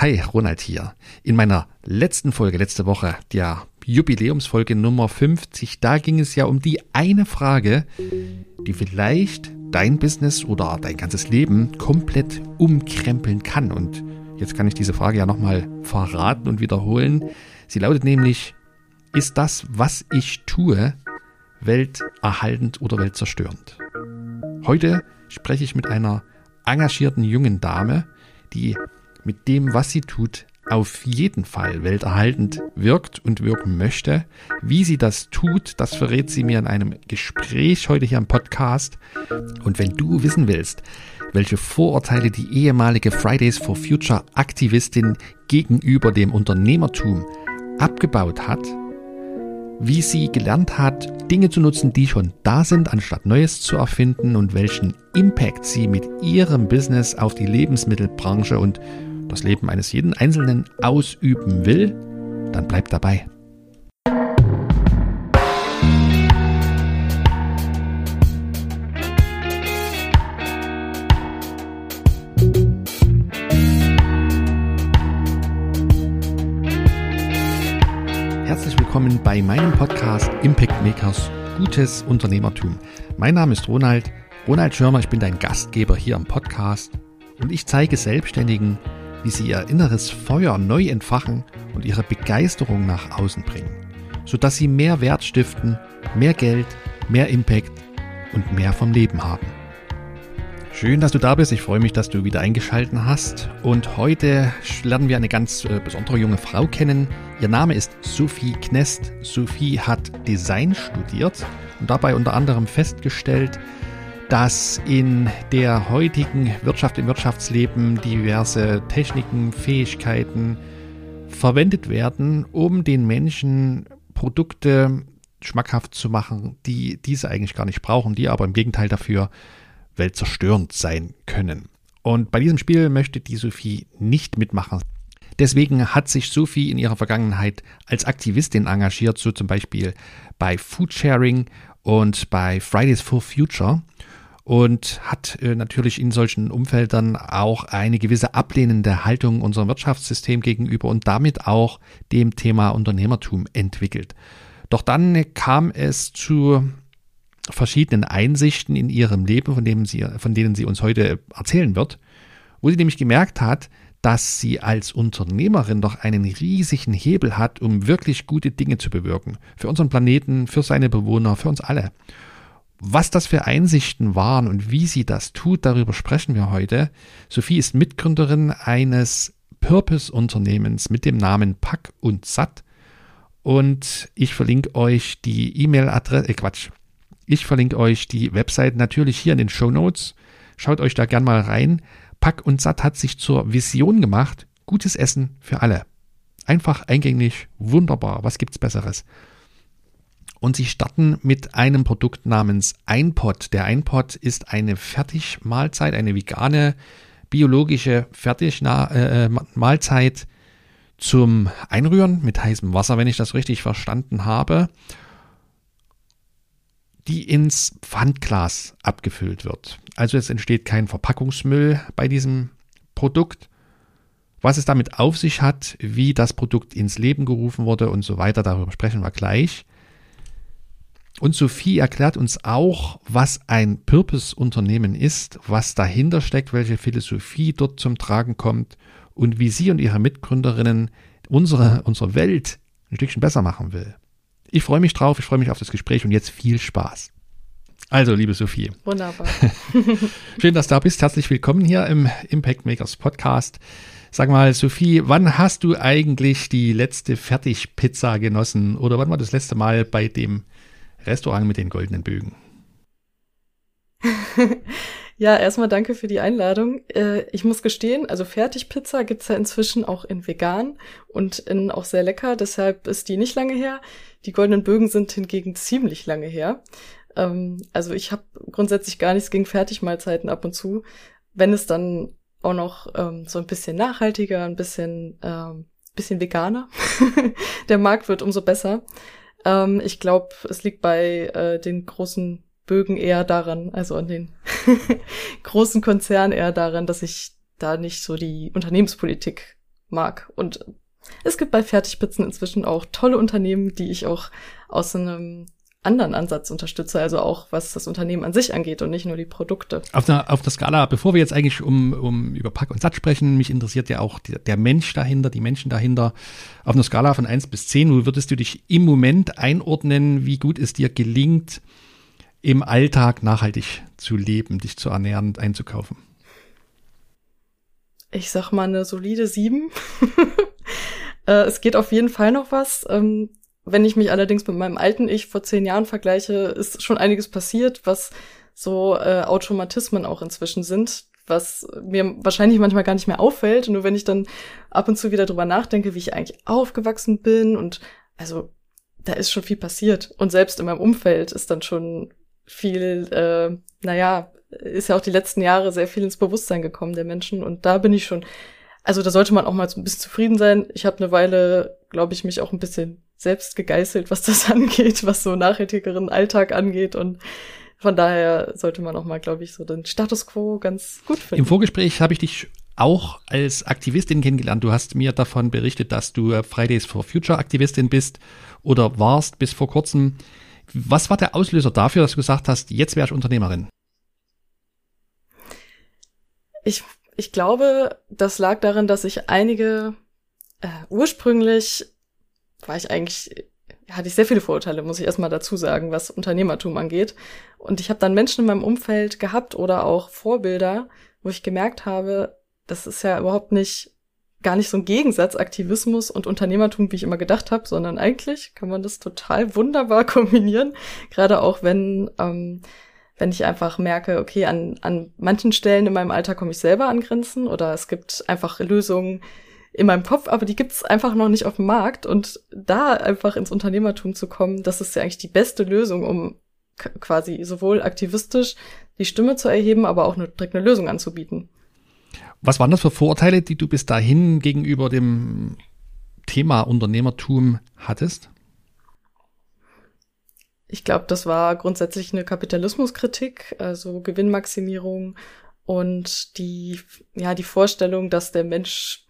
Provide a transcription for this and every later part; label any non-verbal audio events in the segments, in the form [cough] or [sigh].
Hi, Ronald hier. In meiner letzten Folge, letzte Woche, der Jubiläumsfolge Nummer 50, da ging es ja um die eine Frage, die vielleicht dein Business oder dein ganzes Leben komplett umkrempeln kann. Und jetzt kann ich diese Frage ja nochmal verraten und wiederholen. Sie lautet nämlich, ist das, was ich tue, welterhaltend oder weltzerstörend? Heute spreche ich mit einer engagierten jungen Dame, die mit dem, was sie tut, auf jeden Fall welterhaltend wirkt und wirken möchte. Wie sie das tut, das verrät sie mir in einem Gespräch heute hier im Podcast. Und wenn du wissen willst, welche Vorurteile die ehemalige Fridays for Future Aktivistin gegenüber dem Unternehmertum abgebaut hat, wie sie gelernt hat, Dinge zu nutzen, die schon da sind, anstatt Neues zu erfinden und welchen Impact sie mit ihrem Business auf die Lebensmittelbranche und das Leben eines jeden Einzelnen ausüben will, dann bleibt dabei. Herzlich willkommen bei meinem Podcast Impact Makers Gutes Unternehmertum. Mein Name ist Ronald, Ronald Schirmer, ich bin dein Gastgeber hier am Podcast und ich zeige Selbstständigen, wie sie ihr inneres Feuer neu entfachen und ihre Begeisterung nach außen bringen, sodass sie mehr Wert stiften, mehr Geld, mehr Impact und mehr vom Leben haben. Schön, dass du da bist. Ich freue mich, dass du wieder eingeschalten hast. Und heute lernen wir eine ganz äh, besondere junge Frau kennen. Ihr Name ist Sophie Knest. Sophie hat Design studiert und dabei unter anderem festgestellt, dass in der heutigen Wirtschaft, im Wirtschaftsleben diverse Techniken, Fähigkeiten verwendet werden, um den Menschen Produkte schmackhaft zu machen, die diese eigentlich gar nicht brauchen, die aber im Gegenteil dafür weltzerstörend sein können. Und bei diesem Spiel möchte die Sophie nicht mitmachen. Deswegen hat sich Sophie in ihrer Vergangenheit als Aktivistin engagiert, so zum Beispiel bei Foodsharing und bei Fridays for Future und hat äh, natürlich in solchen Umfeldern auch eine gewisse ablehnende Haltung unserem Wirtschaftssystem gegenüber und damit auch dem Thema Unternehmertum entwickelt. Doch dann kam es zu verschiedenen Einsichten in ihrem Leben, von, dem sie, von denen sie uns heute erzählen wird, wo sie nämlich gemerkt hat, dass sie als Unternehmerin doch einen riesigen Hebel hat, um wirklich gute Dinge zu bewirken. Für unseren Planeten, für seine Bewohner, für uns alle. Was das für Einsichten waren und wie sie das tut, darüber sprechen wir heute. Sophie ist Mitgründerin eines Purpose-Unternehmens mit dem Namen Pack und Satt. Und ich verlinke euch die E-Mail-Adresse, äh Quatsch, ich verlinke euch die Website natürlich hier in den Show Notes. Schaut euch da gern mal rein. Pack und Satt hat sich zur Vision gemacht. Gutes Essen für alle. Einfach eingängig, wunderbar. Was gibt's Besseres? Und sie starten mit einem Produkt namens Einpot. Der Einpot ist eine Fertigmahlzeit, eine vegane, biologische Fertigmahlzeit zum Einrühren mit heißem Wasser, wenn ich das richtig verstanden habe, die ins Pfandglas abgefüllt wird. Also es entsteht kein Verpackungsmüll bei diesem Produkt. Was es damit auf sich hat, wie das Produkt ins Leben gerufen wurde und so weiter, darüber sprechen wir gleich. Und Sophie erklärt uns auch, was ein Purpose-Unternehmen ist, was dahinter steckt, welche Philosophie dort zum Tragen kommt und wie sie und ihre Mitgründerinnen unsere, unsere Welt ein Stückchen besser machen will. Ich freue mich drauf, ich freue mich auf das Gespräch und jetzt viel Spaß. Also, liebe Sophie. Wunderbar. [laughs] Schön, dass du da bist. Herzlich willkommen hier im Impact Makers Podcast. Sag mal, Sophie, wann hast du eigentlich die letzte Fertigpizza genossen? Oder wann war das letzte Mal bei dem Restaurant mit den goldenen Bögen. [laughs] ja, erstmal danke für die Einladung. Äh, ich muss gestehen, also Fertigpizza gibt's ja inzwischen auch in vegan und in auch sehr lecker, deshalb ist die nicht lange her. Die goldenen Bögen sind hingegen ziemlich lange her. Ähm, also ich habe grundsätzlich gar nichts gegen Fertigmahlzeiten ab und zu. Wenn es dann auch noch ähm, so ein bisschen nachhaltiger, ein bisschen, ähm, bisschen veganer [laughs] der Markt wird, umso besser. Ähm, ich glaube, es liegt bei äh, den großen Bögen eher daran, also an den [laughs] großen Konzernen eher daran, dass ich da nicht so die Unternehmenspolitik mag. Und es gibt bei Fertigpizzen inzwischen auch tolle Unternehmen, die ich auch aus einem anderen Ansatz unterstütze, also auch was das Unternehmen an sich angeht und nicht nur die Produkte. Auf der, auf der Skala, bevor wir jetzt eigentlich um, um über Pack und Satz sprechen, mich interessiert ja auch der, der Mensch dahinter, die Menschen dahinter. Auf einer Skala von eins bis zehn, wo würdest du dich im Moment einordnen, wie gut es dir gelingt, im Alltag nachhaltig zu leben, dich zu ernähren und einzukaufen? Ich sag mal eine solide sieben. [laughs] Äh, es geht auf jeden Fall noch was. Ähm, wenn ich mich allerdings mit meinem alten Ich vor zehn Jahren vergleiche, ist schon einiges passiert, was so äh, Automatismen auch inzwischen sind, was mir wahrscheinlich manchmal gar nicht mehr auffällt. Nur wenn ich dann ab und zu wieder drüber nachdenke, wie ich eigentlich aufgewachsen bin und also da ist schon viel passiert. Und selbst in meinem Umfeld ist dann schon viel, äh, naja, ist ja auch die letzten Jahre sehr viel ins Bewusstsein gekommen der Menschen. Und da bin ich schon, also da sollte man auch mal so ein bisschen zufrieden sein. Ich habe eine Weile, glaube ich, mich auch ein bisschen selbst gegeißelt, was das [laughs] angeht, was so nachhaltigeren Alltag angeht und von daher sollte man auch mal, glaube ich, so den Status quo ganz gut finden. Im Vorgespräch habe ich dich auch als Aktivistin kennengelernt. Du hast mir davon berichtet, dass du Fridays for Future Aktivistin bist oder warst bis vor kurzem. Was war der Auslöser dafür, dass du gesagt hast, jetzt wäre ich Unternehmerin? Ich, ich glaube, das lag darin, dass ich einige äh, ursprünglich war ich eigentlich, hatte ich sehr viele Vorurteile, muss ich erstmal dazu sagen, was Unternehmertum angeht. Und ich habe dann Menschen in meinem Umfeld gehabt oder auch Vorbilder, wo ich gemerkt habe, das ist ja überhaupt nicht gar nicht so ein Gegensatz Aktivismus und Unternehmertum, wie ich immer gedacht habe, sondern eigentlich kann man das total wunderbar [laughs] kombinieren. Gerade auch wenn ähm, wenn ich einfach merke, okay, an, an manchen Stellen in meinem Alter komme ich selber an Grenzen oder es gibt einfach Lösungen, in meinem Kopf, aber die gibt's einfach noch nicht auf dem Markt. Und da einfach ins Unternehmertum zu kommen, das ist ja eigentlich die beste Lösung, um quasi sowohl aktivistisch die Stimme zu erheben, aber auch eine, direkt eine Lösung anzubieten. Was waren das für Vorurteile, die du bis dahin gegenüber dem Thema Unternehmertum hattest? Ich glaube, das war grundsätzlich eine Kapitalismuskritik, also Gewinnmaximierung und die, ja, die Vorstellung, dass der Mensch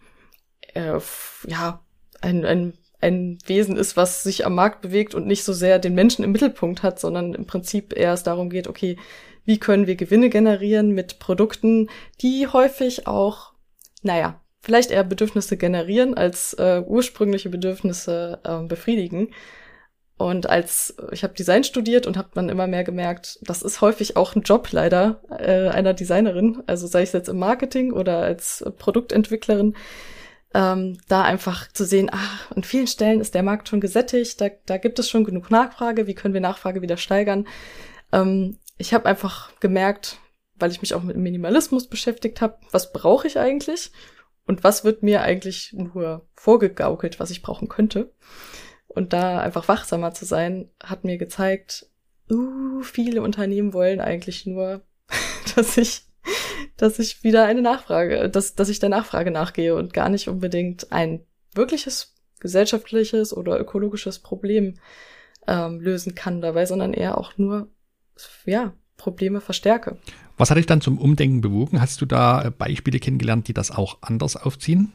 äh, ja, ein, ein, ein Wesen ist, was sich am Markt bewegt und nicht so sehr den Menschen im Mittelpunkt hat, sondern im Prinzip eher es darum geht, okay, wie können wir Gewinne generieren mit Produkten, die häufig auch, naja, vielleicht eher Bedürfnisse generieren, als äh, ursprüngliche Bedürfnisse äh, befriedigen. Und als ich habe Design studiert und habe dann immer mehr gemerkt, das ist häufig auch ein Job leider äh, einer Designerin, also sei es jetzt im Marketing oder als Produktentwicklerin, ähm, da einfach zu sehen, ach, an vielen Stellen ist der Markt schon gesättigt, da, da gibt es schon genug Nachfrage, wie können wir Nachfrage wieder steigern? Ähm, ich habe einfach gemerkt, weil ich mich auch mit Minimalismus beschäftigt habe, was brauche ich eigentlich und was wird mir eigentlich nur vorgegaukelt, was ich brauchen könnte. Und da einfach wachsamer zu sein, hat mir gezeigt, uh, viele Unternehmen wollen eigentlich nur, [laughs] dass ich dass ich wieder eine Nachfrage, dass, dass ich der Nachfrage nachgehe und gar nicht unbedingt ein wirkliches gesellschaftliches oder ökologisches Problem ähm, lösen kann dabei, sondern eher auch nur, ja, Probleme verstärke. Was hat dich dann zum Umdenken bewogen? Hast du da äh, Beispiele kennengelernt, die das auch anders aufziehen?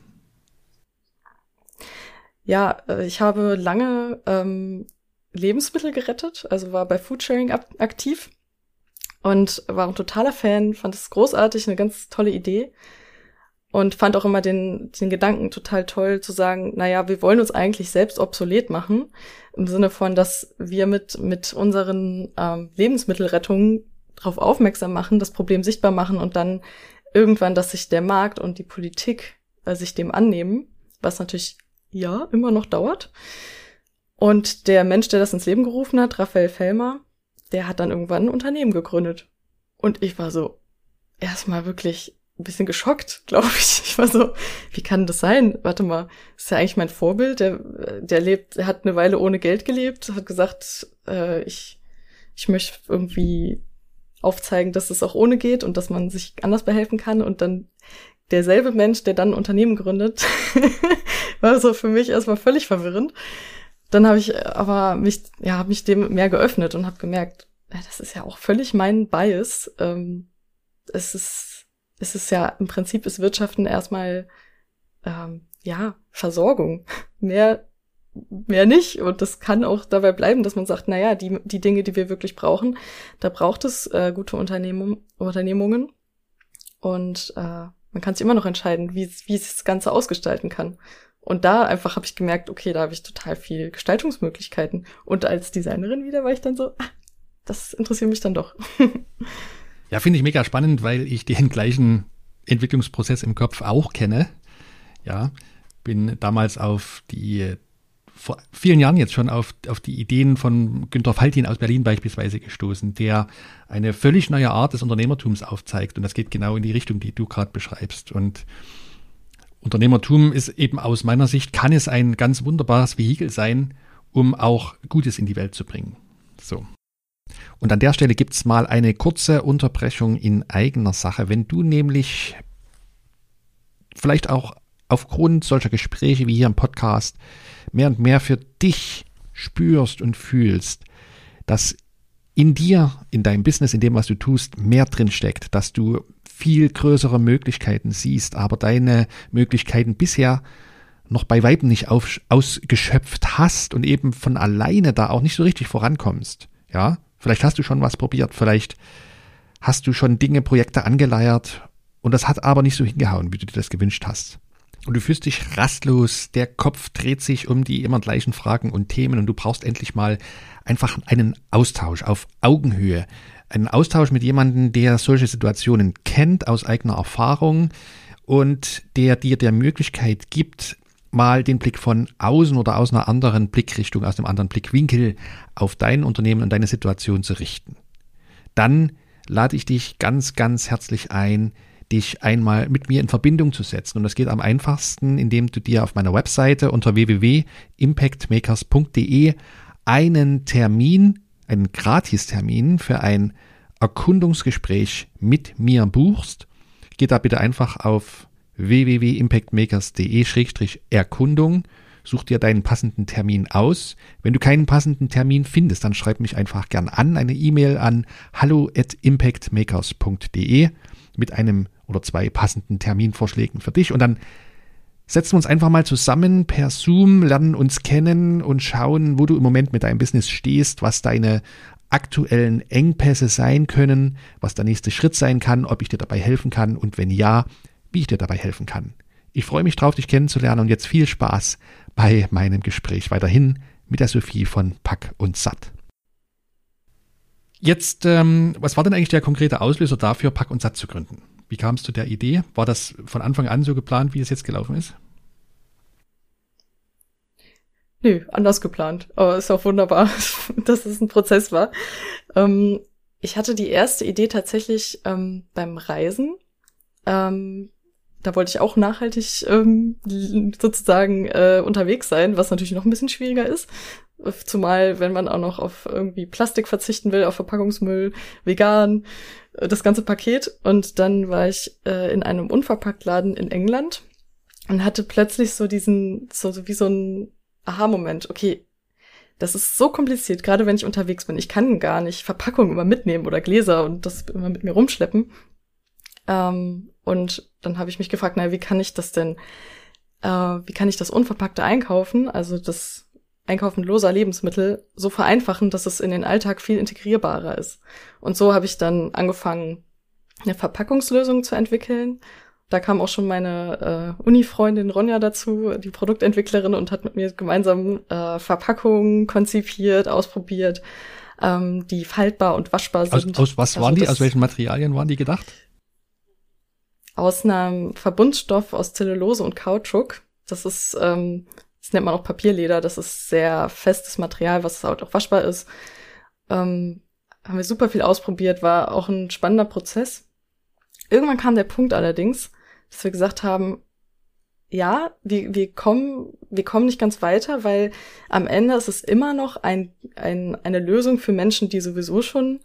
Ja, äh, ich habe lange ähm, Lebensmittel gerettet, also war bei Foodsharing aktiv und war ein totaler Fan, fand es großartig, eine ganz tolle Idee und fand auch immer den, den Gedanken total toll zu sagen, naja, wir wollen uns eigentlich selbst obsolet machen, im Sinne von, dass wir mit, mit unseren ähm, Lebensmittelrettungen darauf aufmerksam machen, das Problem sichtbar machen und dann irgendwann, dass sich der Markt und die Politik äh, sich dem annehmen, was natürlich ja immer noch dauert. Und der Mensch, der das ins Leben gerufen hat, Raphael Fellmer, der hat dann irgendwann ein Unternehmen gegründet. Und ich war so erstmal wirklich ein bisschen geschockt, [laughs] glaube ich. Ich war so, wie kann das sein? Warte mal, ist ja eigentlich mein Vorbild. Der, der lebt, der hat eine Weile ohne Geld gelebt, hat gesagt, äh, ich, ich möchte irgendwie aufzeigen, dass es auch ohne geht und dass man sich anders behelfen kann. Und dann derselbe Mensch, der dann ein Unternehmen gründet, [laughs] war so für mich erstmal völlig verwirrend dann habe ich aber mich, ja, hab mich dem mehr geöffnet und habe gemerkt, ja, das ist ja auch völlig mein Bias. Ähm, es ist, es ist ja im Prinzip ist Wirtschaften erstmal ähm, ja, Versorgung. [laughs] Mehr, mehr nicht. Und das kann auch dabei bleiben, dass man sagt, naja, die, die Dinge, die wir wirklich brauchen, da braucht es äh, gute Unternehmung, Unternehmungen. Und äh, man kann sich immer noch entscheiden, wie, wie es das Ganze ausgestalten kann. Und da einfach habe ich gemerkt, okay, da habe ich total viel Gestaltungsmöglichkeiten. Und als Designerin wieder war ich dann so, ah, das interessiert mich dann doch. [laughs] ja, finde ich mega spannend, weil ich den gleichen Entwicklungsprozess im Kopf auch kenne. Ja, bin damals auf die vor vielen Jahren jetzt schon auf, auf die Ideen von Günter Faltin aus Berlin beispielsweise gestoßen, der eine völlig neue Art des Unternehmertums aufzeigt. Und das geht genau in die Richtung, die du gerade beschreibst. Und Unternehmertum ist eben aus meiner Sicht, kann es ein ganz wunderbares Vehikel sein, um auch Gutes in die Welt zu bringen. So. Und an der Stelle gibt es mal eine kurze Unterbrechung in eigener Sache. Wenn du nämlich vielleicht auch aufgrund solcher Gespräche wie hier im Podcast mehr und mehr für dich spürst und fühlst, dass in dir, in deinem Business, in dem, was du tust, mehr drin steckt, dass du viel größere Möglichkeiten siehst, aber deine Möglichkeiten bisher noch bei Weitem nicht auf, ausgeschöpft hast und eben von alleine da auch nicht so richtig vorankommst. Ja, vielleicht hast du schon was probiert, vielleicht hast du schon Dinge, Projekte angeleiert und das hat aber nicht so hingehauen, wie du dir das gewünscht hast und du fühlst dich rastlos, der Kopf dreht sich um die immer gleichen Fragen und Themen und du brauchst endlich mal einfach einen Austausch auf Augenhöhe. Einen Austausch mit jemandem, der solche Situationen kennt aus eigener Erfahrung und der dir der Möglichkeit gibt, mal den Blick von außen oder aus einer anderen Blickrichtung, aus einem anderen Blickwinkel auf dein Unternehmen und deine Situation zu richten. Dann lade ich dich ganz, ganz herzlich ein, dich einmal mit mir in Verbindung zu setzen. Und das geht am einfachsten, indem du dir auf meiner Webseite unter www.impactmakers.de einen Termin, einen Gratistermin für ein Erkundungsgespräch mit mir buchst. Geh da bitte einfach auf www.impactmakers.de-erkundung. Such dir deinen passenden Termin aus. Wenn du keinen passenden Termin findest, dann schreib mich einfach gern an, eine E-Mail an hallo at impactmakers.de mit einem oder zwei passenden Terminvorschlägen für dich und dann setzen wir uns einfach mal zusammen per Zoom, lernen uns kennen und schauen, wo du im Moment mit deinem Business stehst, was deine aktuellen Engpässe sein können, was der nächste Schritt sein kann, ob ich dir dabei helfen kann und wenn ja, wie ich dir dabei helfen kann. Ich freue mich drauf, dich kennenzulernen und jetzt viel Spaß bei meinem Gespräch weiterhin mit der Sophie von Pack und Satt. Jetzt, ähm, was war denn eigentlich der konkrete Auslöser dafür, Pack und Satt zu gründen? Wie kam es zu der Idee? War das von Anfang an so geplant, wie es jetzt gelaufen ist? Nö, anders geplant. Aber ist auch wunderbar, [laughs] dass es ein Prozess war. Ähm, ich hatte die erste Idee tatsächlich ähm, beim Reisen. Ähm, da wollte ich auch nachhaltig ähm, sozusagen äh, unterwegs sein, was natürlich noch ein bisschen schwieriger ist. Zumal, wenn man auch noch auf irgendwie Plastik verzichten will, auf Verpackungsmüll, vegan, äh, das ganze Paket. Und dann war ich äh, in einem Unverpacktladen in England und hatte plötzlich so diesen, so, wie so ein Aha-Moment. Okay, das ist so kompliziert, gerade wenn ich unterwegs bin. Ich kann gar nicht Verpackungen immer mitnehmen oder Gläser und das immer mit mir rumschleppen. Ähm, und dann habe ich mich gefragt, naja, wie kann ich das denn, äh, wie kann ich das Unverpackte einkaufen? Also das Einkaufen loser Lebensmittel so vereinfachen, dass es in den Alltag viel integrierbarer ist. Und so habe ich dann angefangen, eine Verpackungslösung zu entwickeln. Da kam auch schon meine äh, Uni-Freundin Ronja dazu, die Produktentwicklerin, und hat mit mir gemeinsam äh, Verpackungen konzipiert, ausprobiert, ähm, die faltbar und waschbar sind. Aus, aus was also waren die? Aus welchen Materialien waren die gedacht? Aus einem Verbundstoff aus Zellulose und Kautschuk. Das ist ähm, das nennt man auch Papierleder, das ist sehr festes Material, was halt auch waschbar ist. Ähm, haben wir super viel ausprobiert, war auch ein spannender Prozess. Irgendwann kam der Punkt allerdings, dass wir gesagt haben, ja, wir, wir kommen, wir kommen nicht ganz weiter, weil am Ende ist es immer noch ein, ein, eine Lösung für Menschen, die sowieso schon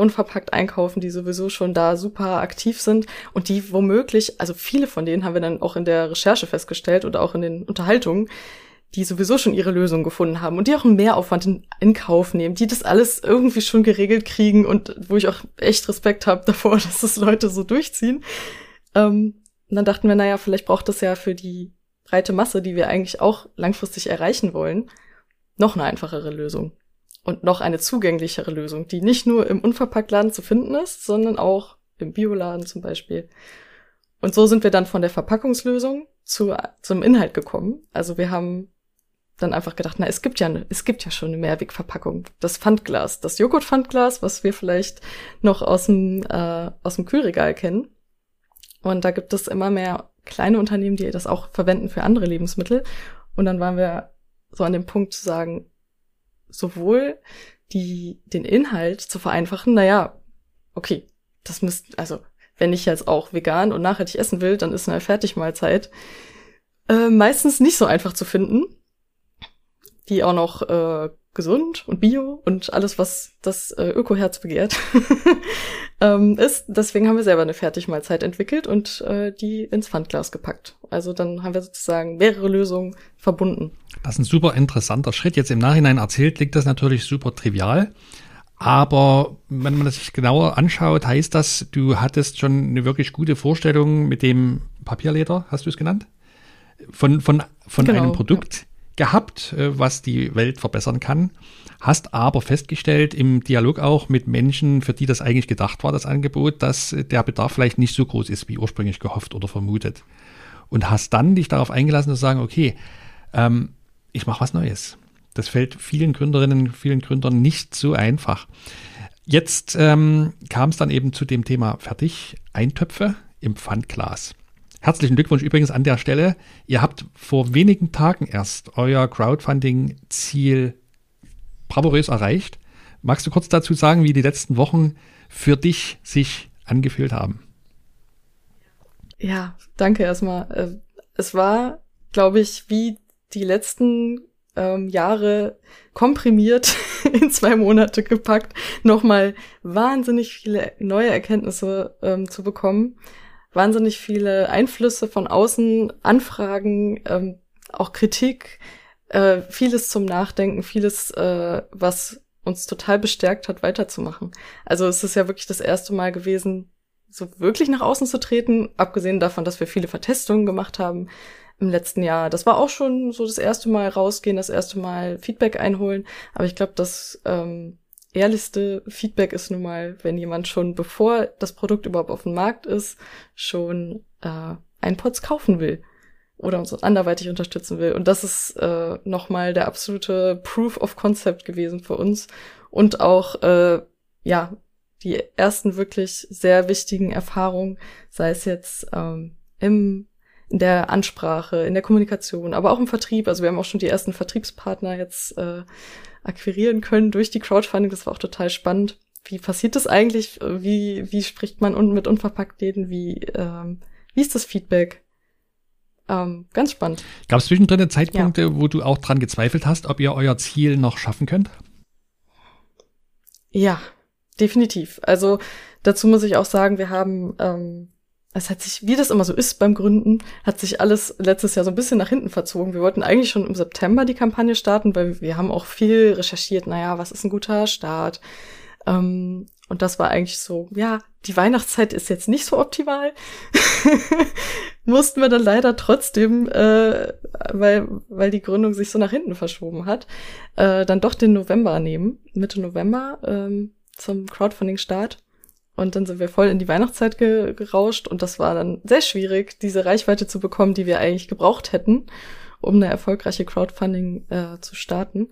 unverpackt einkaufen, die sowieso schon da super aktiv sind und die womöglich, also viele von denen haben wir dann auch in der Recherche festgestellt oder auch in den Unterhaltungen, die sowieso schon ihre Lösung gefunden haben und die auch einen Mehraufwand in, in Kauf nehmen, die das alles irgendwie schon geregelt kriegen und wo ich auch echt Respekt habe davor, [laughs] dass das Leute so durchziehen. Ähm, Und dann dachten wir, naja, vielleicht braucht es ja für die breite Masse, die wir eigentlich auch langfristig erreichen wollen, noch eine einfachere Lösung. Und noch eine zugänglichere Lösung, die nicht nur im Unverpacktladen zu finden ist, sondern auch im Bioladen zum Beispiel. Und so sind wir dann von der Verpackungslösung zu, zum Inhalt gekommen. Also wir haben dann einfach gedacht, na, es gibt ja, es gibt ja schon eine Mehrwegverpackung. Das Pfandglas, das Joghurt-Pfandglas, was wir vielleicht noch aus dem, äh, aus dem Kühlregal kennen. Und da gibt es immer mehr kleine Unternehmen, die das auch verwenden für andere Lebensmittel. Und dann waren wir so an dem Punkt zu sagen, sowohl die, den Inhalt zu vereinfachen, naja, okay, das müsst, also, wenn ich jetzt auch vegan und nachhaltig essen will, dann ist eine Fertigmahlzeit äh, meistens nicht so einfach zu finden. Die auch noch äh, gesund und bio und alles, was das äh, Ökoherz begehrt, [laughs] ähm, ist. Deswegen haben wir selber eine Fertigmahlzeit entwickelt und äh, die ins Pfandglas gepackt. Also dann haben wir sozusagen mehrere Lösungen verbunden. Das ist ein super interessanter Schritt. Jetzt im Nachhinein erzählt, liegt das natürlich super trivial. Aber wenn man das sich genauer anschaut, heißt das, du hattest schon eine wirklich gute Vorstellung mit dem Papierleder, hast du es genannt? Von, von, von genau, einem Produkt. Ja gehabt, äh, was die Welt verbessern kann, hast aber festgestellt im Dialog auch mit Menschen, für die das eigentlich gedacht war, das Angebot, dass der Bedarf vielleicht nicht so groß ist, wie ursprünglich gehofft oder vermutet. Und hast dann dich darauf eingelassen zu sagen, okay, ähm, ich mache was Neues. Das fällt vielen Gründerinnen, vielen Gründern nicht so einfach. Jetzt ähm, kam es dann eben zu dem Thema fertig, Eintöpfe im Pfandglas. Herzlichen Glückwunsch übrigens an der Stelle. Ihr habt vor wenigen Tagen erst euer Crowdfunding-Ziel bravourös erreicht. Magst du kurz dazu sagen, wie die letzten Wochen für dich sich angefühlt haben? Ja, danke erstmal. Äh, es war, glaube ich, wie die letzten ähm, Jahre komprimiert [laughs] in zwei Monate gepackt, nochmal wahnsinnig viele neue Erkenntnisse ähm, zu bekommen wahnsinnig viele Einflüsse von außen, Anfragen, ähm, auch Kritik, äh, vieles zum Nachdenken, vieles, äh, was uns total bestärkt hat, weiterzumachen. Also es ist ja wirklich das erste Mal gewesen, so wirklich nach außen zu treten, abgesehen davon, dass wir viele Vertestungen gemacht haben im letzten Jahr. Das war auch schon so das erste Mal rausgehen, das erste Mal Feedback einholen. Aber ich glaube, das ähm, ehrlichste Feedback ist nun mal, wenn jemand schon, bevor das Produkt überhaupt auf dem Markt ist, schon äh, ein Pots kaufen will oder uns anderweitig unterstützen will. Und das ist äh, nochmal der absolute Proof of Concept gewesen für uns. Und auch, äh, ja, die ersten wirklich sehr wichtigen Erfahrungen, sei es jetzt ähm, im in der Ansprache, in der Kommunikation, aber auch im Vertrieb. Also wir haben auch schon die ersten Vertriebspartner jetzt äh, akquirieren können durch die Crowdfunding. Das war auch total spannend. Wie passiert das eigentlich? Wie, wie spricht man mit Unverpacktläden? Wie, ähm, wie ist das Feedback? Ähm, ganz spannend. Gab es zwischendrin Zeitpunkte, ja. wo du auch dran gezweifelt hast, ob ihr euer Ziel noch schaffen könnt? Ja, definitiv. Also dazu muss ich auch sagen, wir haben ähm, es hat sich, wie das immer so ist beim Gründen, hat sich alles letztes Jahr so ein bisschen nach hinten verzogen. Wir wollten eigentlich schon im September die Kampagne starten, weil wir haben auch viel recherchiert, naja, was ist ein guter Start? Ähm, und das war eigentlich so, ja, die Weihnachtszeit ist jetzt nicht so optimal. [laughs] Mussten wir dann leider trotzdem, äh, weil, weil die Gründung sich so nach hinten verschoben hat, äh, dann doch den November nehmen, Mitte November ähm, zum Crowdfunding-Start. Und dann sind wir voll in die Weihnachtszeit ge gerauscht und das war dann sehr schwierig, diese Reichweite zu bekommen, die wir eigentlich gebraucht hätten, um eine erfolgreiche Crowdfunding äh, zu starten.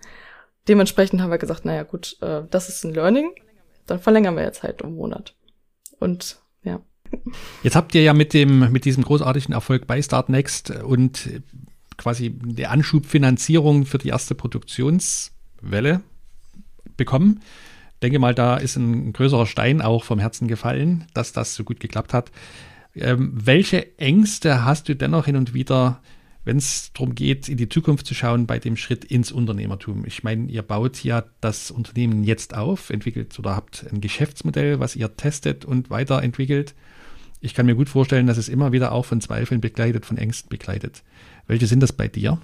Dementsprechend haben wir gesagt, naja gut, äh, das ist ein Learning, dann verlängern wir jetzt halt um Monat. Und ja. Jetzt habt ihr ja mit dem, mit diesem großartigen Erfolg bei Start Next und quasi der Anschubfinanzierung für die erste Produktionswelle bekommen denke mal, da ist ein größerer Stein auch vom Herzen gefallen, dass das so gut geklappt hat. Ähm, welche Ängste hast du dennoch hin und wieder, wenn es darum geht, in die Zukunft zu schauen, bei dem Schritt ins Unternehmertum? Ich meine, ihr baut ja das Unternehmen jetzt auf, entwickelt oder habt ein Geschäftsmodell, was ihr testet und weiterentwickelt. Ich kann mir gut vorstellen, dass es immer wieder auch von Zweifeln begleitet, von Ängsten begleitet. Welche sind das bei dir?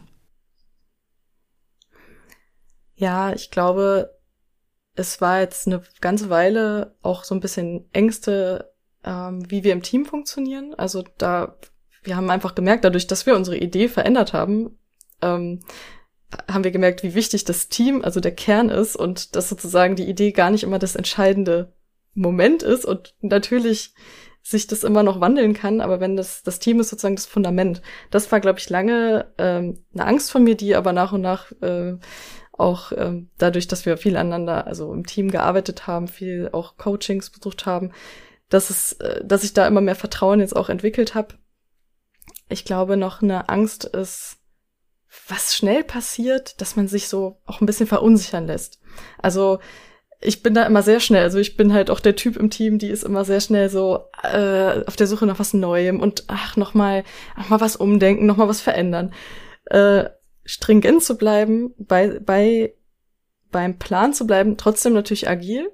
Ja, ich glaube, es war jetzt eine ganze Weile auch so ein bisschen Ängste, ähm, wie wir im Team funktionieren. Also da wir haben einfach gemerkt, dadurch, dass wir unsere Idee verändert haben, ähm, haben wir gemerkt, wie wichtig das Team, also der Kern ist und dass sozusagen die Idee gar nicht immer das entscheidende Moment ist und natürlich sich das immer noch wandeln kann, aber wenn das, das Team ist sozusagen das Fundament. Das war, glaube ich, lange ähm, eine Angst von mir, die aber nach und nach äh, auch ähm, dadurch, dass wir viel aneinander, also im Team gearbeitet haben, viel auch Coachings besucht haben, dass es, äh, dass ich da immer mehr Vertrauen jetzt auch entwickelt habe. Ich glaube, noch eine Angst ist, was schnell passiert, dass man sich so auch ein bisschen verunsichern lässt. Also ich bin da immer sehr schnell. Also ich bin halt auch der Typ im Team, die ist immer sehr schnell so äh, auf der Suche nach was Neuem und ach noch mal, noch mal was umdenken, noch mal was verändern. Äh, stringent zu bleiben, bei bei beim Plan zu bleiben, trotzdem natürlich agil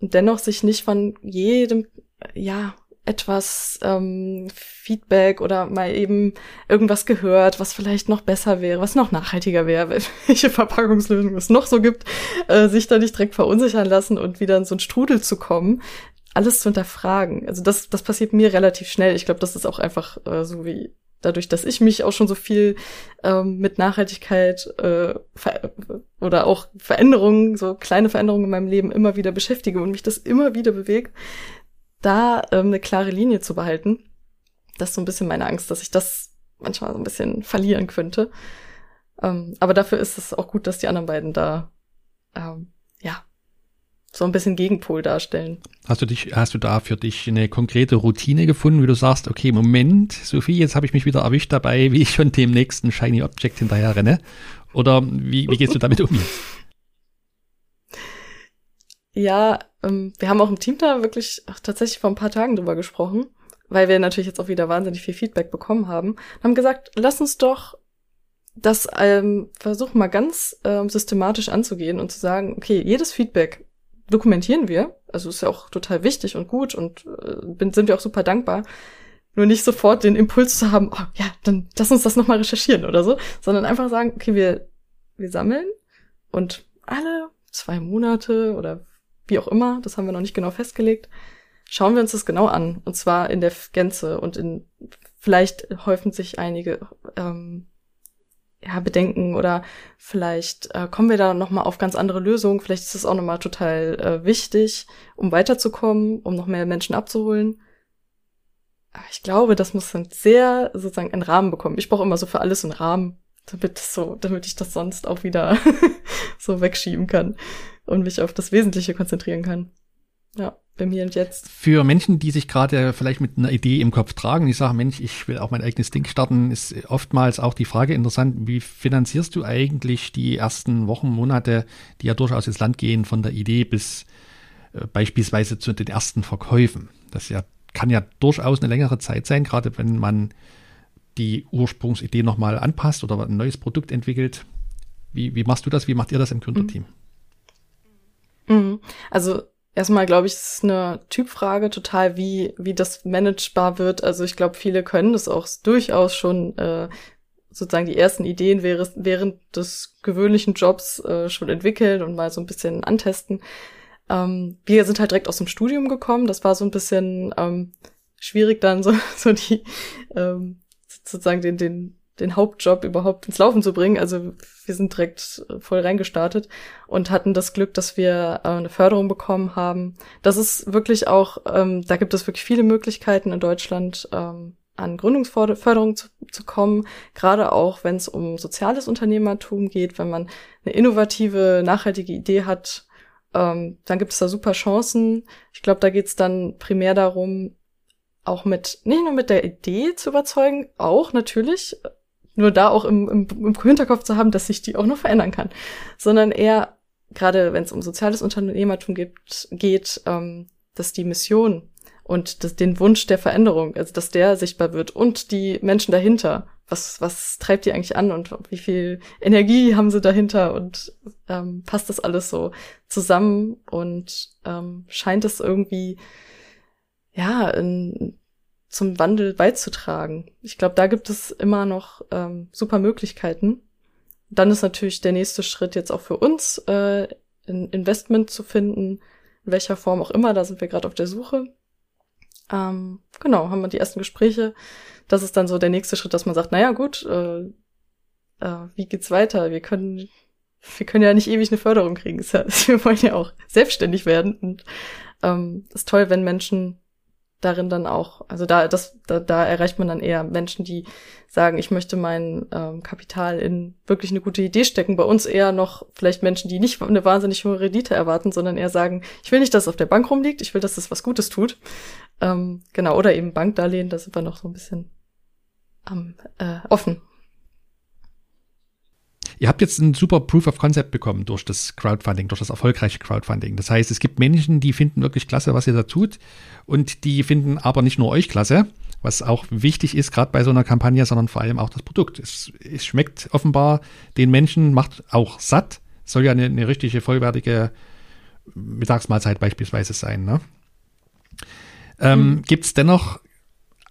und dennoch sich nicht von jedem ja etwas ähm, Feedback oder mal eben irgendwas gehört, was vielleicht noch besser wäre, was noch nachhaltiger wäre, [laughs] welche Verpackungslösung es noch so gibt, äh, sich da nicht direkt verunsichern lassen und wieder in so einen Strudel zu kommen, alles zu hinterfragen. Also das, das passiert mir relativ schnell. Ich glaube, das ist auch einfach äh, so wie dadurch, dass ich mich auch schon so viel ähm, mit Nachhaltigkeit äh, oder auch Veränderungen, so kleine Veränderungen in meinem Leben immer wieder beschäftige und mich das immer wieder bewegt, da ähm, eine klare Linie zu behalten. Das ist so ein bisschen meine Angst, dass ich das manchmal so ein bisschen verlieren könnte. Ähm, aber dafür ist es auch gut, dass die anderen beiden da ähm, ja so ein bisschen Gegenpol darstellen. Hast du dich, hast du da für dich eine konkrete Routine gefunden, wie du sagst, okay, Moment, Sophie, jetzt habe ich mich wieder erwischt dabei, wie ich schon dem nächsten Shiny Object hinterher renne? Oder wie, wie gehst du damit um? Ja, ähm, wir haben auch im Team da wirklich ach, tatsächlich vor ein paar Tagen drüber gesprochen, weil wir natürlich jetzt auch wieder wahnsinnig viel Feedback bekommen haben. Haben gesagt, lass uns doch das ähm, versuchen mal ganz ähm, systematisch anzugehen und zu sagen, okay, jedes Feedback dokumentieren wir, also ist ja auch total wichtig und gut und äh, bin, sind wir auch super dankbar. Nur nicht sofort den Impuls zu haben, oh, ja, dann lass uns das nochmal recherchieren oder so, sondern einfach sagen, okay, wir, wir sammeln und alle zwei Monate oder wie auch immer, das haben wir noch nicht genau festgelegt, schauen wir uns das genau an. Und zwar in der Gänze und in vielleicht häufen sich einige ähm, ja, Bedenken oder vielleicht äh, kommen wir da nochmal auf ganz andere Lösungen. Vielleicht ist es auch nochmal total äh, wichtig, um weiterzukommen, um noch mehr Menschen abzuholen. Aber ich glaube, das muss dann sehr sozusagen einen Rahmen bekommen. Ich brauche immer so für alles einen Rahmen, damit so, damit ich das sonst auch wieder [laughs] so wegschieben kann und mich auf das Wesentliche konzentrieren kann. Ja, bei mir und jetzt. Für Menschen, die sich gerade vielleicht mit einer Idee im Kopf tragen, die sagen, Mensch, ich will auch mein eigenes Ding starten, ist oftmals auch die Frage interessant, wie finanzierst du eigentlich die ersten Wochen, Monate, die ja durchaus ins Land gehen, von der Idee bis äh, beispielsweise zu den ersten Verkäufen? Das ja, kann ja durchaus eine längere Zeit sein, gerade wenn man die Ursprungsidee nochmal anpasst oder ein neues Produkt entwickelt. Wie, wie machst du das? Wie macht ihr das im Gründerteam? Mhm. Mhm. Also erstmal glaube ich, es ist eine Typfrage total, wie, wie das managebar wird. Also ich glaube, viele können das auch durchaus schon äh, sozusagen die ersten Ideen während des gewöhnlichen Jobs äh, schon entwickeln und mal so ein bisschen antesten. Ähm, wir sind halt direkt aus dem Studium gekommen. Das war so ein bisschen ähm, schwierig dann so, [laughs] so die ähm, sozusagen den, den den Hauptjob überhaupt ins Laufen zu bringen. Also wir sind direkt äh, voll reingestartet und hatten das Glück, dass wir äh, eine Förderung bekommen haben. Das ist wirklich auch, ähm, da gibt es wirklich viele Möglichkeiten in Deutschland, ähm, an Gründungsförderung zu, zu kommen, gerade auch wenn es um soziales Unternehmertum geht, wenn man eine innovative, nachhaltige Idee hat, ähm, dann gibt es da super Chancen. Ich glaube, da geht es dann primär darum, auch mit, nicht nur mit der Idee zu überzeugen, auch natürlich, nur da auch im, im, im Hinterkopf zu haben, dass sich die auch noch verändern kann, sondern eher, gerade wenn es um soziales Unternehmertum gibt, geht, ähm, dass die Mission und das, den Wunsch der Veränderung, also dass der sichtbar wird und die Menschen dahinter, was, was treibt die eigentlich an und wie viel Energie haben sie dahinter? Und ähm, passt das alles so zusammen? Und ähm, scheint es irgendwie ja in, zum Wandel beizutragen. Ich glaube, da gibt es immer noch ähm, super Möglichkeiten. Dann ist natürlich der nächste Schritt jetzt auch für uns, äh, ein Investment zu finden, in welcher Form auch immer. Da sind wir gerade auf der Suche. ähm, genau, haben wir die ersten Gespräche. Das ist dann so der nächste Schritt, dass man sagt, naja, gut, äh, äh, wie geht's weiter? Wir können, wir können ja nicht ewig eine Förderung kriegen. [laughs] Wir wollen ja auch selbstständig werden. Und ähm, ist toll, wenn Menschen darin dann auch, also da, das, da, da erreicht man dann eher Menschen, die sagen, ich möchte mein ähm, Kapital in wirklich eine gute Idee stecken. Bei uns eher noch vielleicht Menschen, die nicht eine wahnsinnig hohe Rendite erwarten, sondern eher sagen, ich will nicht, dass es auf der Bank rumliegt, ich will, dass es was Gutes tut. Ähm, genau, oder eben Bankdarlehen, da sind wir noch so ein bisschen ähm, äh, offen. Ihr habt jetzt ein super Proof of Concept bekommen durch das Crowdfunding, durch das erfolgreiche Crowdfunding. Das heißt, es gibt Menschen, die finden wirklich klasse, was ihr da tut und die finden aber nicht nur euch klasse, was auch wichtig ist, gerade bei so einer Kampagne, sondern vor allem auch das Produkt. Es, es schmeckt offenbar den Menschen, macht auch satt, soll ja eine, eine richtige, vollwertige Mittagsmahlzeit beispielsweise sein. Ne? Ähm, mhm. Gibt es dennoch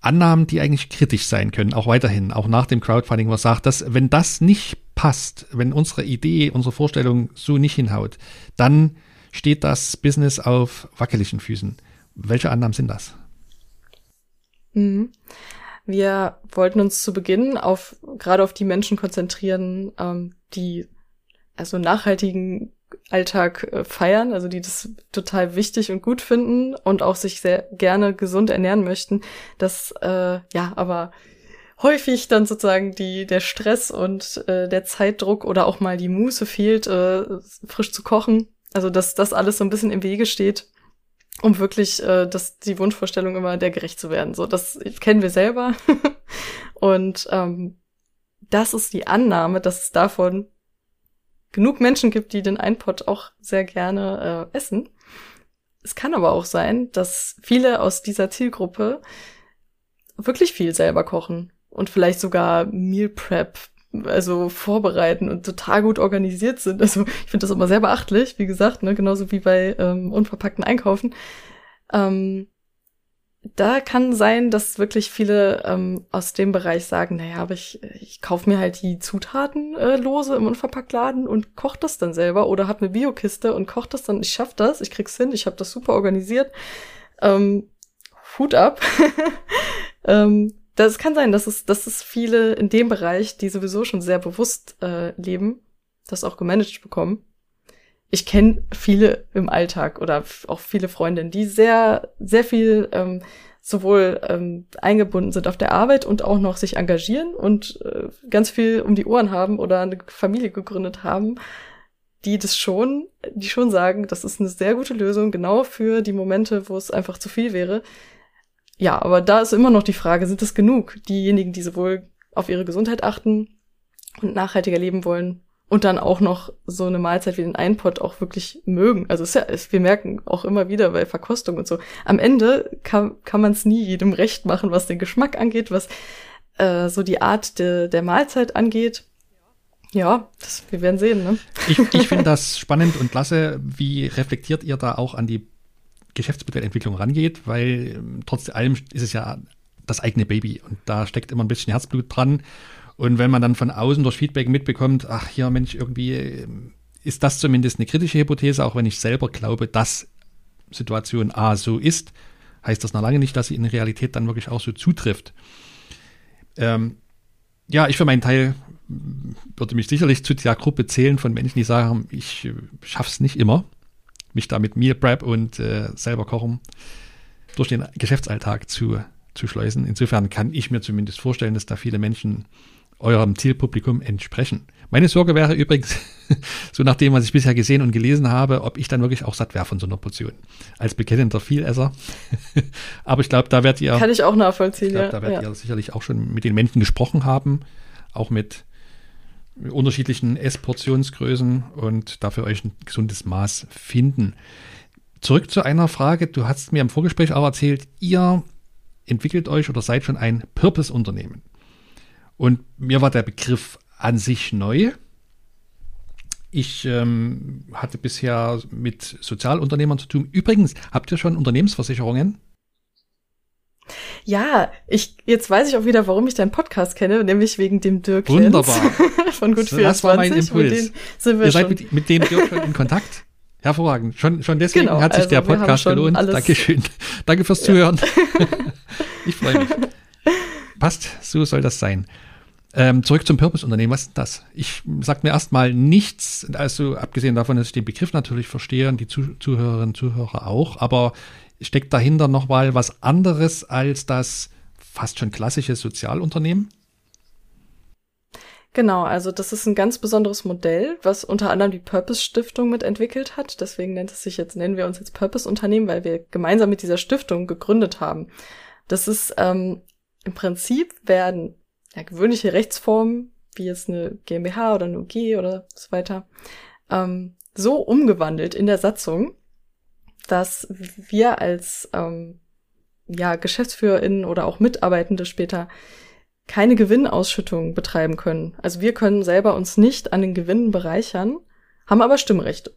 Annahmen, die eigentlich kritisch sein können, auch weiterhin, auch nach dem Crowdfunding, was sagt, dass wenn das nicht passt, wenn unsere Idee, unsere Vorstellung so nicht hinhaut, dann steht das Business auf wackeligen Füßen. Welche Annahmen sind das? Mhm. Wir wollten uns zu Beginn auf gerade auf die Menschen konzentrieren, ähm, die also nachhaltigen Alltag äh, feiern, also die das total wichtig und gut finden und auch sich sehr gerne gesund ernähren möchten, dass äh, ja aber häufig dann sozusagen die der Stress und äh, der Zeitdruck oder auch mal die Muße fehlt, äh, frisch zu kochen. Also dass das alles so ein bisschen im Wege steht, um wirklich äh, das die Wunschvorstellung immer der gerecht zu werden. So das kennen wir selber [laughs] und ähm, das ist die Annahme, dass es davon genug Menschen gibt, die den Einpot auch sehr gerne äh, essen. Es kann aber auch sein, dass viele aus dieser Zielgruppe wirklich viel selber kochen und vielleicht sogar Meal Prep, also vorbereiten und total gut organisiert sind. Also ich finde das immer sehr beachtlich, wie gesagt, ne, genauso wie bei ähm, unverpackten Einkaufen. Ähm, da kann sein, dass wirklich viele ähm, aus dem Bereich sagen, naja, aber ich, ich kaufe mir halt die Zutaten äh, lose im Unverpacktladen und koche das dann selber oder habe eine Biokiste und koche das dann. Ich schaff das, ich krieg's hin, ich habe das super organisiert. Ähm, Hut ab. [laughs] ähm, das kann sein, dass es, dass es viele in dem Bereich, die sowieso schon sehr bewusst äh, leben, das auch gemanagt bekommen ich kenne viele im Alltag oder auch viele Freundinnen, die sehr, sehr viel ähm, sowohl ähm, eingebunden sind auf der Arbeit und auch noch sich engagieren und äh, ganz viel um die Ohren haben oder eine Familie gegründet haben, die das schon, die schon sagen, das ist eine sehr gute Lösung, genau für die Momente, wo es einfach zu viel wäre. Ja, aber da ist immer noch die Frage, sind das genug? Diejenigen, die sowohl auf ihre Gesundheit achten und nachhaltiger leben wollen, und dann auch noch so eine Mahlzeit wie den Einpot auch wirklich mögen. Also es ist ja, es, wir merken auch immer wieder bei Verkostung und so. Am Ende kann, kann man es nie jedem recht machen, was den Geschmack angeht, was äh, so die Art de, der Mahlzeit angeht. Ja, das, wir werden sehen. Ne? Ich, ich [laughs] finde das spannend und klasse. Wie reflektiert ihr da auch an die Geschäftsmodellentwicklung rangeht? Weil ähm, trotz allem ist es ja das eigene Baby und da steckt immer ein bisschen Herzblut dran. Und wenn man dann von außen durch Feedback mitbekommt, ach ja, Mensch, irgendwie ähm, ist das zumindest eine kritische Hypothese, auch wenn ich selber glaube, dass Situation A so ist, heißt das noch lange nicht, dass sie in Realität dann wirklich auch so zutrifft. Ähm, ja, ich für meinen Teil würde mich sicherlich zu der Gruppe zählen von Menschen, die sagen, ich äh, schaff's nicht immer, mich da mit Meal Prep und äh, selber kochen durch den Geschäftsalltag zu, zu schleusen. Insofern kann ich mir zumindest vorstellen, dass da viele Menschen eurem Zielpublikum entsprechen. Meine Sorge wäre übrigens, [laughs] so nach dem, was ich bisher gesehen und gelesen habe, ob ich dann wirklich auch satt wäre von so einer Portion. Als bekennender Vielesser. [laughs] Aber ich glaube, da werdet ihr. Kann ich auch nachvollziehen, ich glaub. Da werdet ja. ihr sicherlich auch schon mit den Menschen gesprochen haben. Auch mit unterschiedlichen Essportionsgrößen und dafür euch ein gesundes Maß finden. Zurück zu einer Frage. Du hast mir im Vorgespräch auch erzählt, ihr entwickelt euch oder seid schon ein Purpose-Unternehmen. Und mir war der Begriff an sich neu. Ich ähm, hatte bisher mit Sozialunternehmern zu tun. Übrigens, habt ihr schon Unternehmensversicherungen? Ja, ich jetzt weiß ich auch wieder, warum ich deinen Podcast kenne, nämlich wegen dem Dirk Wunderbar. [laughs] von gut so, 24. Das war mein Impuls. Ihr seid mit, mit dem Dirk schon in Kontakt? [laughs] Hervorragend. Schon, schon deswegen genau, hat sich also der Podcast gelohnt. Dankeschön. [laughs] Danke fürs Zuhören. ich freue mich. Passt, so soll das sein. Ähm, zurück zum Purpose-Unternehmen. Was ist das? Ich sag mir erstmal nichts, also abgesehen davon, dass ich den Begriff natürlich verstehe und die Zuhörerinnen und Zuhörer auch, aber steckt dahinter nochmal was anderes als das fast schon klassische Sozialunternehmen? Genau, also das ist ein ganz besonderes Modell, was unter anderem die Purpose Stiftung mitentwickelt hat. Deswegen nennt es sich jetzt, nennen wir uns jetzt Purpose Unternehmen, weil wir gemeinsam mit dieser Stiftung gegründet haben. Das ist ähm, im Prinzip werden ja, gewöhnliche Rechtsformen, wie jetzt eine GmbH oder eine UG oder so weiter, ähm, so umgewandelt in der Satzung, dass wir als ähm, ja, GeschäftsführerInnen oder auch Mitarbeitende später keine Gewinnausschüttung betreiben können. Also wir können selber uns nicht an den Gewinnen bereichern, haben aber Stimmrechte.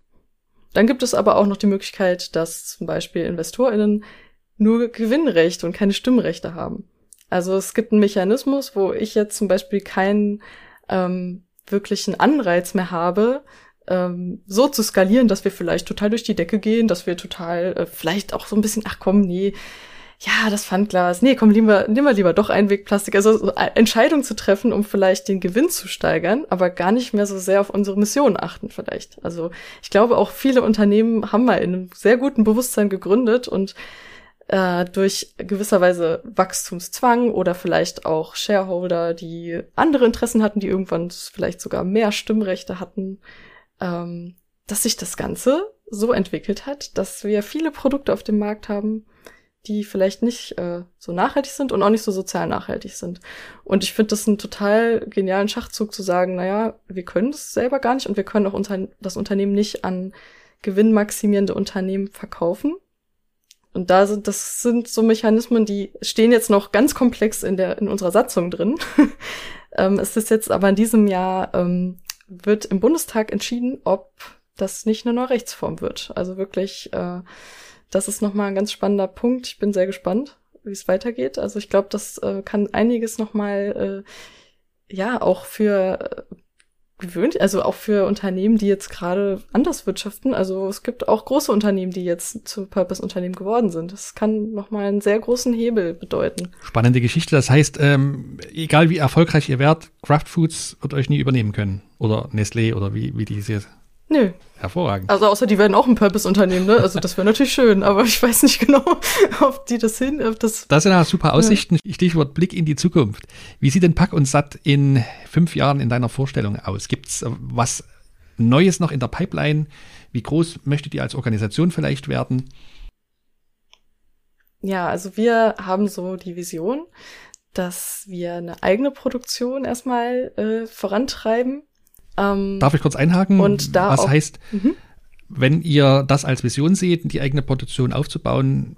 Dann gibt es aber auch noch die Möglichkeit, dass zum Beispiel InvestorInnen nur Gewinnrecht und keine Stimmrechte haben. Also es gibt einen Mechanismus, wo ich jetzt zum Beispiel keinen ähm, wirklichen Anreiz mehr habe, ähm, so zu skalieren, dass wir vielleicht total durch die Decke gehen, dass wir total äh, vielleicht auch so ein bisschen, ach komm, nee, ja, das Pfandglas, nee, komm, lieber, nehmen wir lieber doch Einwegplastik. Also so Entscheidungen zu treffen, um vielleicht den Gewinn zu steigern, aber gar nicht mehr so sehr auf unsere Mission achten vielleicht. Also ich glaube auch viele Unternehmen haben mal in einem sehr guten Bewusstsein gegründet und äh, durch gewisserweise Wachstumszwang oder vielleicht auch Shareholder, die andere Interessen hatten, die irgendwann vielleicht sogar mehr Stimmrechte hatten, ähm, dass sich das Ganze so entwickelt hat, dass wir viele Produkte auf dem Markt haben, die vielleicht nicht äh, so nachhaltig sind und auch nicht so sozial nachhaltig sind. Und ich finde das einen total genialen Schachzug zu sagen, naja, wir können es selber gar nicht und wir können auch unter das Unternehmen nicht an gewinnmaximierende Unternehmen verkaufen. Und da sind, das sind so Mechanismen, die stehen jetzt noch ganz komplex in der, in unserer Satzung drin. [laughs] ähm, es ist jetzt aber in diesem Jahr, ähm, wird im Bundestag entschieden, ob das nicht eine neue Rechtsform wird. Also wirklich, äh, das ist nochmal ein ganz spannender Punkt. Ich bin sehr gespannt, wie es weitergeht. Also ich glaube, das äh, kann einiges nochmal, äh, ja, auch für äh, gewöhnt, also auch für Unternehmen, die jetzt gerade anders wirtschaften. Also es gibt auch große Unternehmen, die jetzt zu Purpose-Unternehmen geworden sind. Das kann nochmal einen sehr großen Hebel bedeuten. Spannende Geschichte. Das heißt, ähm, egal wie erfolgreich ihr werdet, Kraft Foods wird euch nie übernehmen können. Oder Nestlé oder wie, wie diese Nö. Hervorragend. Also außer die werden auch ein Purpose-Unternehmen, ne? Also das wäre natürlich schön, aber ich weiß nicht genau, [laughs] ob die das hin, ob das. Das sind ja super Aussichten. Ja. Stichwort Blick in die Zukunft. Wie sieht denn Pack und Satt in fünf Jahren in deiner Vorstellung aus? Gibt's äh, was Neues noch in der Pipeline? Wie groß möchtet ihr als Organisation vielleicht werden? Ja, also wir haben so die Vision, dass wir eine eigene Produktion erstmal äh, vorantreiben ähm, Darf ich kurz einhaken? Und da Was auch, heißt, mhm. wenn ihr das als Vision seht, die eigene Produktion aufzubauen,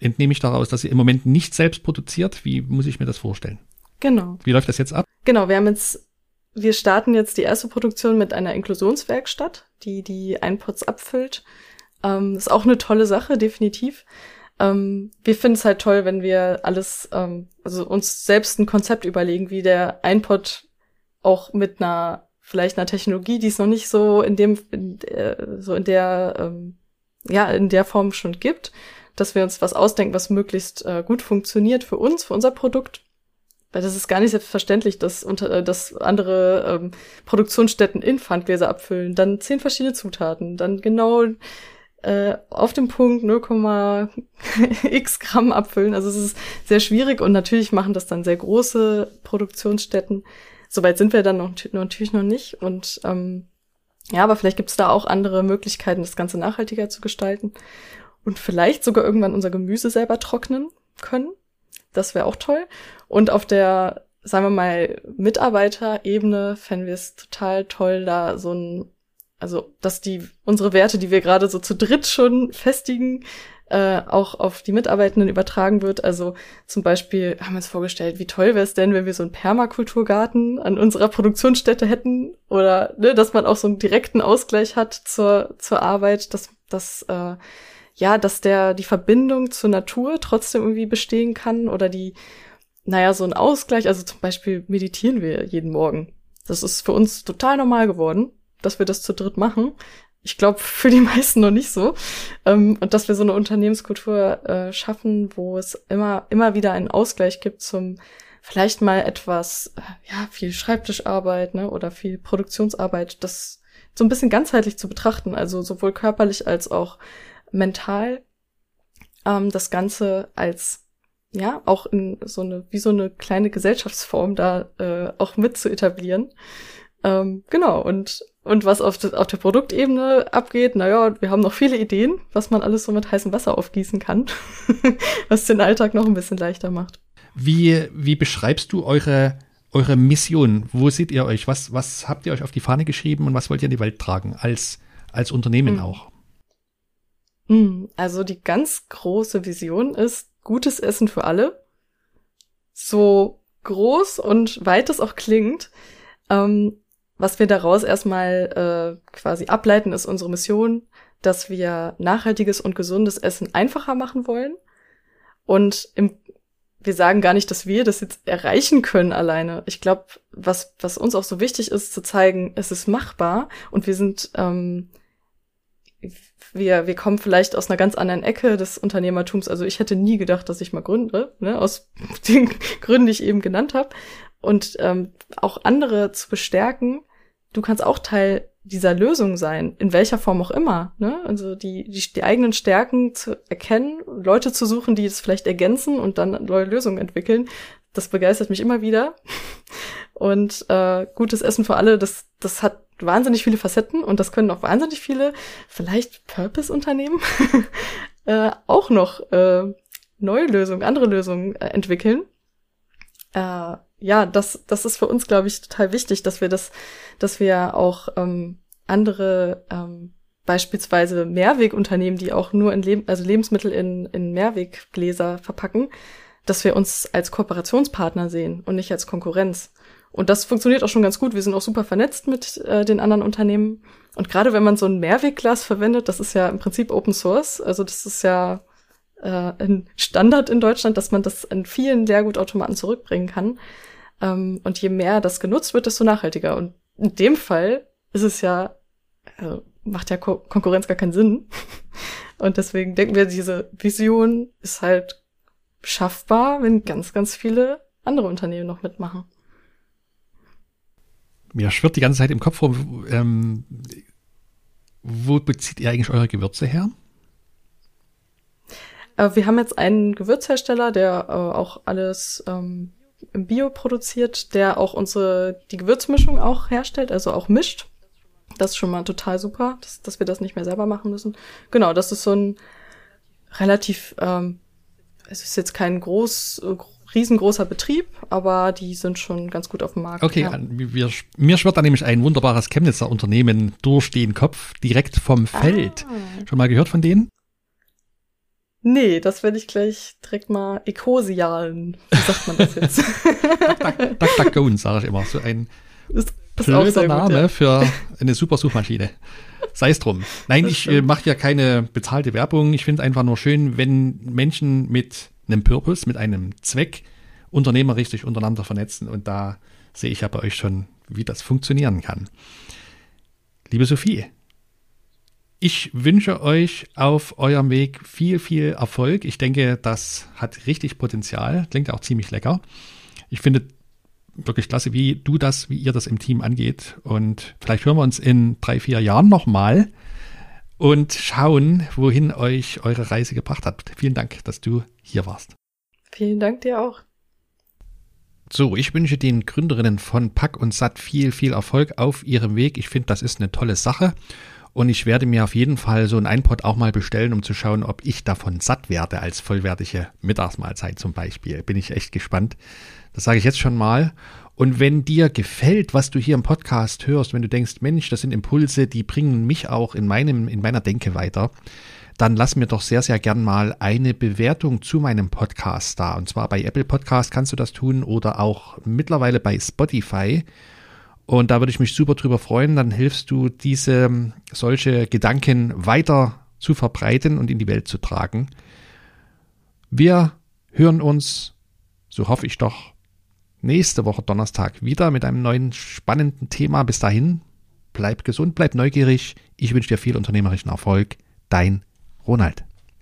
entnehme ich daraus, dass ihr im Moment nicht selbst produziert. Wie muss ich mir das vorstellen? Genau. Wie läuft das jetzt ab? Genau, wir haben jetzt, wir starten jetzt die erste Produktion mit einer Inklusionswerkstatt, die die Einpots abfüllt. Ähm, ist auch eine tolle Sache, definitiv. Ähm, wir finden es halt toll, wenn wir alles, ähm, also uns selbst ein Konzept überlegen, wie der Einpot auch mit einer vielleicht einer Technologie, die es noch nicht so in dem, in, äh, so in der, ähm, ja, in der Form schon gibt, dass wir uns was ausdenken, was möglichst äh, gut funktioniert für uns, für unser Produkt. Weil das ist gar nicht selbstverständlich, dass, unter, äh, dass andere ähm, Produktionsstätten in Pfandgläser abfüllen, dann zehn verschiedene Zutaten, dann genau äh, auf dem Punkt 0,x [laughs] Gramm abfüllen. Also es ist sehr schwierig und natürlich machen das dann sehr große Produktionsstätten. Soweit sind wir dann noch, natürlich noch nicht. Und ähm, ja, aber vielleicht gibt es da auch andere Möglichkeiten, das Ganze nachhaltiger zu gestalten. Und vielleicht sogar irgendwann unser Gemüse selber trocknen können. Das wäre auch toll. Und auf der, sagen wir mal, Mitarbeiterebene fänden wir es total toll, da so ein, also dass die unsere Werte, die wir gerade so zu dritt schon festigen, äh, auch auf die Mitarbeitenden übertragen wird. Also zum Beispiel haben wir uns vorgestellt, wie toll wäre es denn, wenn wir so einen Permakulturgarten an unserer Produktionsstätte hätten oder ne, dass man auch so einen direkten Ausgleich hat zur, zur Arbeit, dass, dass äh, ja, dass der die Verbindung zur Natur trotzdem irgendwie bestehen kann oder die, naja, so ein Ausgleich. Also zum Beispiel meditieren wir jeden Morgen. Das ist für uns total normal geworden, dass wir das zu dritt machen ich glaube, für die [laughs] meisten noch nicht so. Ähm, und dass wir so eine Unternehmenskultur äh, schaffen, wo es immer, immer wieder einen Ausgleich gibt zum vielleicht mal etwas, äh, ja, viel Schreibtischarbeit, ne, oder viel Produktionsarbeit, das so ein bisschen ganzheitlich zu betrachten, also sowohl körperlich als auch mental, ähm, das Ganze als ja auch in so eine wie so eine kleine Gesellschaftsform da äh, auch mit zu etablieren. Ähm, genau und und was auf, auf der Produktebene abgeht, naja, wir haben noch viele Ideen, was man alles so mit heißem Wasser aufgießen kann, [laughs] was den Alltag noch ein bisschen leichter macht. Wie, wie beschreibst du eure, eure Mission? Wo seht ihr euch? Was, was habt ihr euch auf die Fahne geschrieben und was wollt ihr in die Welt tragen? Als, als Unternehmen mhm. auch? Mhm. Also die ganz große Vision ist gutes Essen für alle. So groß und weit es auch klingt. Ähm, was wir daraus erstmal äh, quasi ableiten, ist unsere Mission, dass wir nachhaltiges und gesundes Essen einfacher machen wollen. Und im, wir sagen gar nicht, dass wir das jetzt erreichen können alleine. Ich glaube, was, was uns auch so wichtig ist, zu zeigen, es ist machbar und wir sind, ähm, wir, wir kommen vielleicht aus einer ganz anderen Ecke des Unternehmertums. Also ich hätte nie gedacht, dass ich mal gründe, ne, aus [laughs] den Gründen, die ich eben genannt habe und ähm, auch andere zu bestärken, du kannst auch Teil dieser Lösung sein, in welcher Form auch immer. Ne? Also die, die, die eigenen Stärken zu erkennen, Leute zu suchen, die es vielleicht ergänzen und dann neue Lösungen entwickeln, das begeistert mich immer wieder. [laughs] Und äh, gutes Essen für alle, das, das hat wahnsinnig viele Facetten und das können auch wahnsinnig viele, vielleicht Purpose-Unternehmen, [laughs] äh, auch noch äh, neue Lösungen, andere Lösungen äh, entwickeln. Äh, ja, das, das ist für uns, glaube ich, total wichtig, dass wir das, dass wir auch ähm, andere ähm, beispielsweise Mehrwegunternehmen, die auch nur in Leb also Lebensmittel in, in Mehrweggläser verpacken, dass wir uns als Kooperationspartner sehen und nicht als Konkurrenz. Und das funktioniert auch schon ganz gut. Wir sind auch super vernetzt mit äh, den anderen Unternehmen. Und gerade wenn man so ein Mehrwegglas verwendet, das ist ja im Prinzip Open Source. Also das ist ja äh, ein Standard in Deutschland, dass man das in vielen Leergutautomaten zurückbringen kann. Ähm, und je mehr das genutzt wird, desto nachhaltiger. Und in dem Fall ist es ja, äh, macht ja Ko Konkurrenz gar keinen Sinn. [laughs] und deswegen denken wir, diese Vision ist halt schaffbar, wenn ganz, ganz viele andere Unternehmen noch mitmachen. Mir schwirrt die ganze Zeit im Kopf rum, ähm, wo bezieht ihr eigentlich eure Gewürze her? Äh, wir haben jetzt einen Gewürzhersteller, der äh, auch alles ähm, im Bio produziert, der auch unsere, die Gewürzmischung auch herstellt, also auch mischt. Das ist schon mal total super, dass, dass wir das nicht mehr selber machen müssen. Genau, das ist so ein relativ, ähm, es ist jetzt kein groß, riesengroßer Betrieb, aber die sind schon ganz gut auf dem Markt. Okay, ja. wir, mir schwirrt da nämlich ein wunderbares Chemnitzer Unternehmen durch den Kopf, direkt vom Feld. Ah. Schon mal gehört von denen? Nee, das werde ich gleich direkt mal Ecosialen. Wie sagt man das jetzt? [laughs] Duck, duck, duck, sage ich immer. So ein ist, ist blöder Name gut, ja. für eine super Suchmaschine. Sei es drum. Nein, ich äh, mache ja keine bezahlte Werbung. Ich finde es einfach nur schön, wenn Menschen mit einem Purpose, mit einem Zweck unternehmerisch sich untereinander vernetzen. Und da sehe ich ja bei euch schon, wie das funktionieren kann. Liebe Sophie, ich wünsche euch auf eurem Weg viel, viel Erfolg. Ich denke, das hat richtig Potenzial. Klingt auch ziemlich lecker. Ich finde wirklich klasse, wie du das, wie ihr das im Team angeht. Und vielleicht hören wir uns in drei, vier Jahren nochmal und schauen, wohin euch eure Reise gebracht hat. Vielen Dank, dass du hier warst. Vielen Dank dir auch. So, ich wünsche den Gründerinnen von Pack und Satt viel, viel Erfolg auf ihrem Weg. Ich finde, das ist eine tolle Sache. Und ich werde mir auf jeden Fall so ein iPod auch mal bestellen, um zu schauen, ob ich davon satt werde als vollwertige Mittagsmahlzeit zum Beispiel. Bin ich echt gespannt. Das sage ich jetzt schon mal. Und wenn dir gefällt, was du hier im Podcast hörst, wenn du denkst, Mensch, das sind Impulse, die bringen mich auch in meinem, in meiner Denke weiter, dann lass mir doch sehr, sehr gern mal eine Bewertung zu meinem Podcast da. Und zwar bei Apple Podcast kannst du das tun oder auch mittlerweile bei Spotify. Und da würde ich mich super drüber freuen. Dann hilfst du, diese solche Gedanken weiter zu verbreiten und in die Welt zu tragen. Wir hören uns, so hoffe ich doch, nächste Woche Donnerstag wieder mit einem neuen spannenden Thema. Bis dahin, bleib gesund, bleib neugierig. Ich wünsche dir viel unternehmerischen Erfolg. Dein Ronald.